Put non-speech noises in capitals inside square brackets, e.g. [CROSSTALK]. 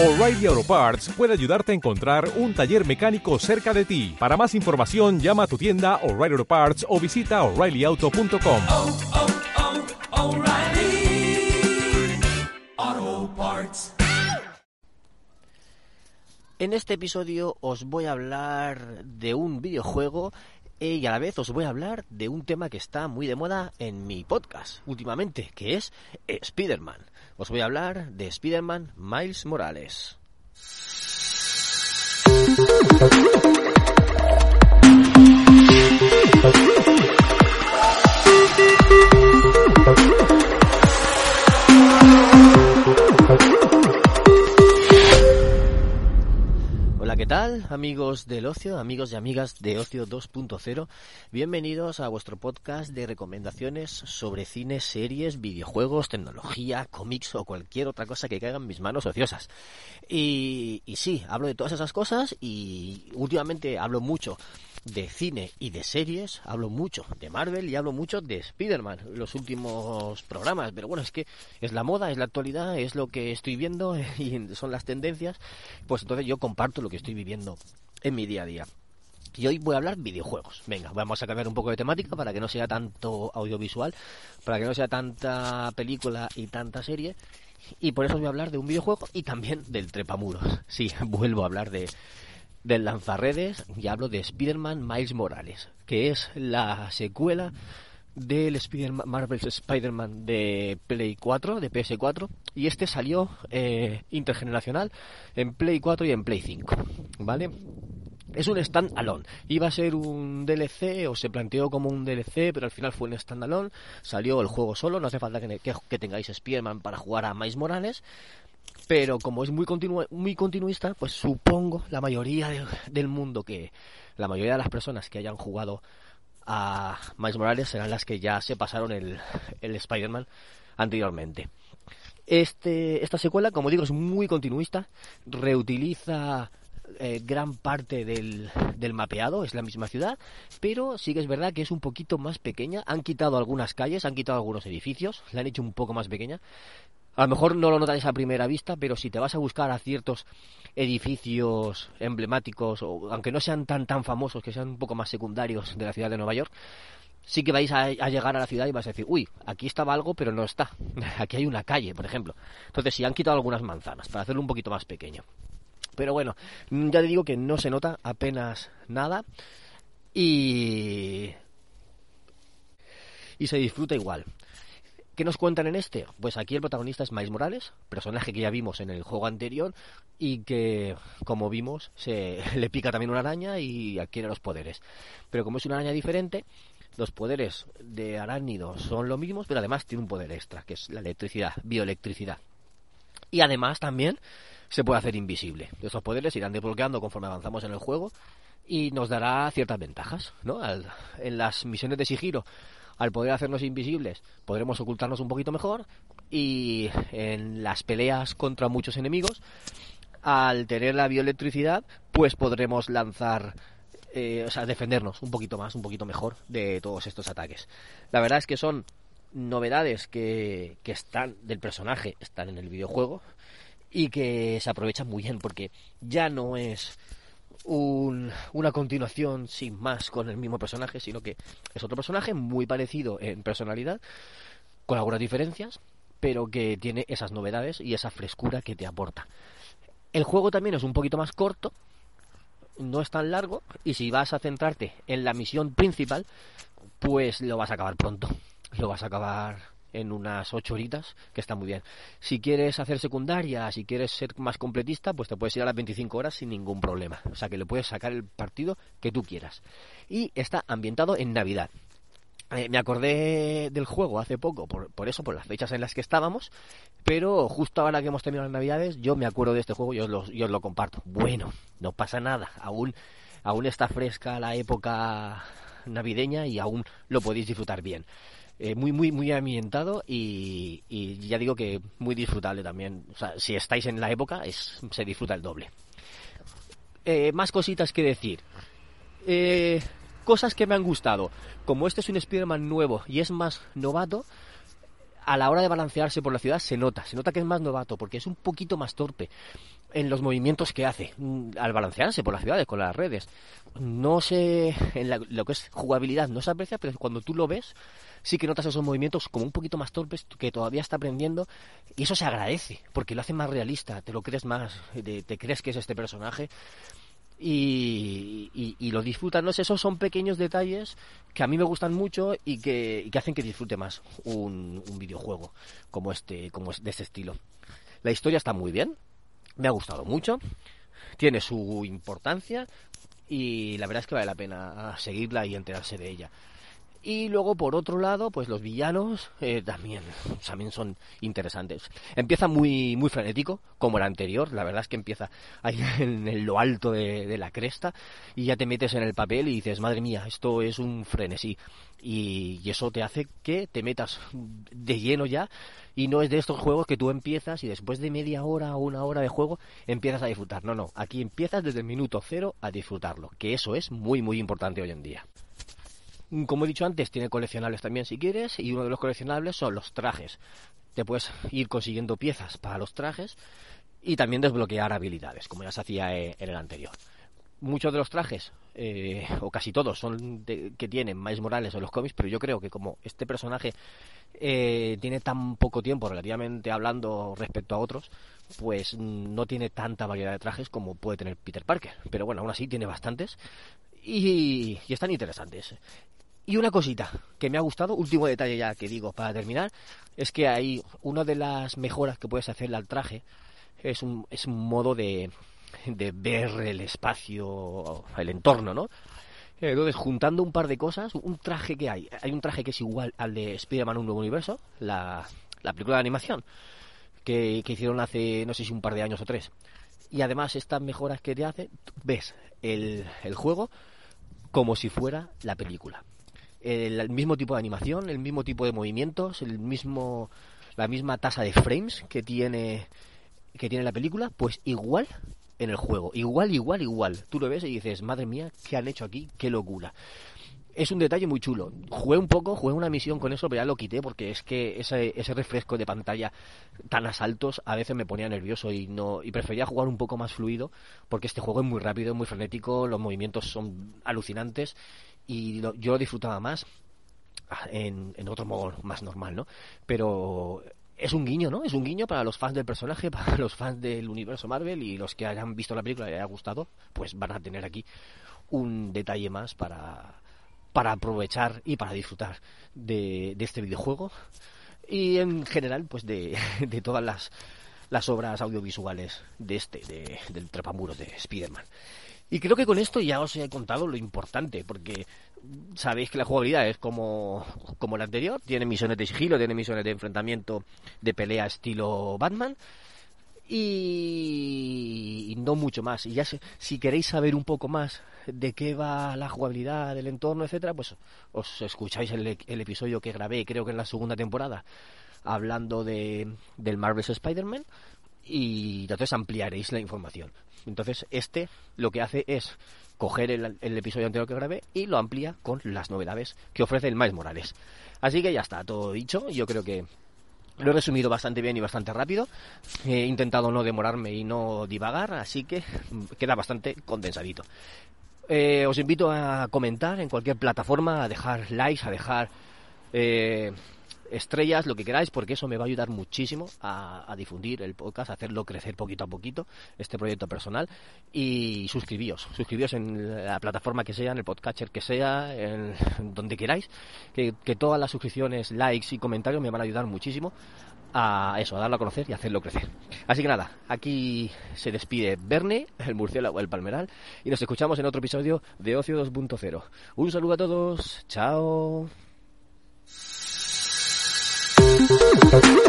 O'Reilly Auto Parts puede ayudarte a encontrar un taller mecánico cerca de ti. Para más información, llama a tu tienda O'Reilly Auto Parts o visita oreillyauto.com. oh, oh, Parts. En este episodio os voy a hablar de un videojuego y a la vez os voy a hablar de un tema que está muy de moda en mi podcast últimamente, que es eh, Spider-Man. Os voy a hablar de Spider-Man Miles Morales. Amigos del ocio, amigos y amigas de Ocio 2.0. Bienvenidos a vuestro podcast de recomendaciones sobre cine, series, videojuegos, tecnología, cómics o cualquier otra cosa que caiga en mis manos ociosas. Y, y sí, hablo de todas esas cosas y últimamente hablo mucho de cine y de series, hablo mucho de Marvel y hablo mucho de Spider-Man, los últimos programas, pero bueno, es que es la moda, es la actualidad, es lo que estoy viendo [LAUGHS] y son las tendencias, pues entonces yo comparto lo que estoy viviendo en mi día a día. Y hoy voy a hablar videojuegos. Venga, vamos a cambiar un poco de temática para que no sea tanto audiovisual, para que no sea tanta película y tanta serie. Y por eso voy a hablar de un videojuego y también del trepamuros. [LAUGHS] Sí, vuelvo a hablar de, del lanzarredes y hablo de Spider-Man Miles Morales, que es la secuela del Spider Marvel's Spider-Man de Play 4, de PS4, y este salió eh, intergeneracional en Play 4 y en Play 5, ¿vale? Es un stand-alone. Iba a ser un DLC o se planteó como un DLC, pero al final fue un stand-alone. Salió el juego solo, no hace falta que, tengáis Spider-Man para jugar a Miles Morales pero como es muy, continu muy continuista, pues supongo la mayoría de, del mundo que la mayoría de las personas que hayan jugado a Miles Morales serán las que ya se pasaron el, el Spider-Man anteriormente. Este, esta secuela, como digo, es muy continuista, reutiliza eh, gran parte del, del, mapeado, es la misma ciudad, pero sí que es verdad que es un poquito más pequeña. Han quitado algunas calles, han quitado algunos edificios, la han hecho un poco más pequeña. A lo mejor no lo notáis a primera vista, pero si te vas a buscar a ciertos edificios emblemáticos, o aunque no sean tan tan famosos, que sean un poco más secundarios de la ciudad de Nueva York, sí que vais a, llegar a la ciudad y vas a decir, uy, aquí estaba algo, pero no está. [LAUGHS] Aquí hay una calle, por ejemplo. Entonces, sí han quitado algunas manzanas para hacerlo un poquito más pequeño. Pero bueno, ya te digo que no se nota apenas nada y y se disfruta igual. ¿Qué nos cuentan en este? Pues aquí el protagonista es Miles Morales, personaje que ya vimos en el juego anterior y que, como vimos, se [LAUGHS] le pica también una araña y adquiere los poderes. Pero como es una araña diferente, los poderes de arácnido son los mismos, pero además tiene un poder extra, que es la electricidad, bioelectricidad. Y además también se puede hacer invisible. Estos poderes irán desbloqueando conforme avanzamos en el juego y nos dará ciertas ventajas, ¿no? Al, en las misiones de sigilo al poder hacernos invisibles podremos ocultarnos un poquito mejor y en las peleas contra muchos enemigos al tener la bioelectricidad pues podremos lanzar eh, o sea defendernos un poquito más un poquito mejor de todos estos ataques. La verdad es que son novedades que, que están del personaje están en el videojuego y que se aprovechan muy bien porque ya no es un, una continuación sin más con el mismo personaje, sino que es otro personaje muy parecido en personalidad, con algunas diferencias, pero que tiene esas novedades y esa frescura que te aporta. El juego también es un poquito más corto, no es tan largo, y si vas a centrarte en la misión principal, pues lo vas a acabar pronto. Lo vas a acabar en unas 8 horitas, que está muy bien. Si quieres hacer secundaria, si quieres ser más completista, pues te puedes ir a las 25 horas sin ningún problema. O sea que le puedes sacar el partido que tú quieras. Y está ambientado en Navidad. Eh, me acordé del juego hace poco, por, por, eso, por las fechas en las que estábamos, pero justo ahora que hemos terminado las Navidades, yo me acuerdo de este juego y os lo, yo os lo comparto. Bueno, no pasa nada, aún, aún está fresca la época navideña y aún lo podéis disfrutar bien eh, muy, muy, muy ambientado y, ya digo que muy disfrutable también. O sea, si estáis en la época, es, se disfruta el doble. Eh, más cositas que decir. Eh, cosas que me han gustado. Como este es un Spider-Man nuevo y es más novato, a la hora de balancearse por la ciudad se nota, se nota que es más novato porque es un poquito más torpe. en los movimientos que hace mm, al balancearse por las ciudades con las redes. No sé, en la- lo que es jugabilidad no se aprecia, pero cuando tú lo ves, sí que notas esos movimientos como un poquito más torpes que todavía está aprendiendo y eso se agradece porque lo hace más realista, te lo crees más, te, te crees que es este personaje y, y- lo disfrutan. No esos son pequeños detalles que a mí me gustan mucho y que, que hacen que disfrute más un, un videojuego como este, como de este estilo. La historia está muy bien, me ha gustado mucho, tiene su importancia y la verdad es que vale la pena seguirla y enterarse de ella. Y luego, por otro lado, pues los villanos eh, también, también son interesantes. Empieza muy, muy frenético, como el anterior. La verdad es que empieza ahí [LAUGHS] en, lo alto de, de la cresta y ya te metes en el papel y dices, madre mía, esto es un frenesí. Y, y eso te hace que te metas de lleno ya y no es de estos juegos que tú empiezas y después de media hora o una hora de juego empiezas a disfrutar. No, no, aquí empiezas desde el minuto cero a disfrutarlo, que eso es muy, muy importante hoy en día. Como he dicho antes, tiene coleccionables también si quieres, y uno de los coleccionables son los trajes. Te puedes ir consiguiendo piezas para los trajes y también desbloquear habilidades, como ya se hacía eh, en el anterior. Muchos de los trajes, eh, o casi todos, son de- que tienen Miles Morales en los cómics, pero yo creo que como este personaje eh, tiene tan poco tiempo, relativamente hablando, respecto a otros, pues no tiene tanta variedad de trajes como puede tener Peter Parker. Pero bueno, aún así tiene bastantes y están interesantes. Y una cosita que me ha gustado, último detalle ya que digo para terminar, es que hay una de las mejoras que puedes hacerle al traje, es un, es un modo de, de ver el espacio, el entorno, ¿no? Entonces, juntando un par de cosas, un traje que hay, hay un traje que es igual al de Spider-Man Un Nuevo Universo, la, la película de animación, que, que hicieron hace, no sé si un par de años o tres. Y además, estas mejoras que te hace, tú ves el, el juego como si fuera la película. El, mismo tipo de animación, el mismo tipo de movimientos, el mismo, la misma tasa de frames que tiene, que tiene la película, pues igual en el juego. Igual, igual, igual. Tú lo ves y dices, madre mía, ¿qué han hecho aquí? ¡Qué locura! Es un detalle muy chulo. Jugué un poco, jugué una misión con eso, pero ya lo quité porque es que ese, ese refresco de pantalla tan a saltos a veces me ponía nervioso y no y prefería jugar un poco más fluido porque este juego es muy rápido, muy frenético, los movimientos son alucinantes y lo- yo lo disfrutaba más en, en otro modo más normal, ¿no? Pero es un guiño, ¿no? Es un guiño para los fans del personaje, [LAUGHS] para los fans del universo Marvel y los que hayan visto la película y haya gustado, pues van a tener aquí un detalle más para, para aprovechar y para disfrutar de, de este videojuego y en general pues de, [LAUGHS] de todas las, las obras audiovisuales de este, de, del trepamuros de Spider-Man. Y creo que con esto ya os he contado lo importante, porque sabéis que la jugabilidad es como, como la anterior, tiene misiones de sigilo, tiene misiones de enfrentamiento de pelea estilo Batman, y, no mucho más. Y ya sé- si queréis saber un poco más de qué va la jugabilidad, del entorno, etcétera, pues os escucháis el, el episodio que grabé, creo que en la segunda temporada, hablando de, del Marvel's Spider-Man, y entonces ampliaréis la información. Entonces, este lo que hace es coger el, episodio anterior que grabé y lo amplía con las novedades que ofrece el Miles Morales. Así que ya está, todo dicho. Yo creo que lo he resumido bastante bien y bastante rápido. He intentado no demorarme y no divagar, así que queda bastante condensadito. Eh, os invito a comentar en cualquier plataforma, a dejar likes, a dejar eh, estrellas, lo que queráis, porque eso me va a ayudar muchísimo a, difundir el podcast, a hacerlo crecer poquito a poquito, este proyecto personal. Y suscribíos, suscribíos en la plataforma que sea, en el podcatcher que sea, en [LAUGHS] donde queráis, que, que todas las suscripciones, likes y comentarios me van a ayudar muchísimo a eso, a darlo a conocer y hacerlo crecer. Así que nada, aquí se despide Verne, el murciélago, el palmeral, y nos escuchamos en otro episodio de Ocio 2.0. Un saludo a todos, chao. Thank you.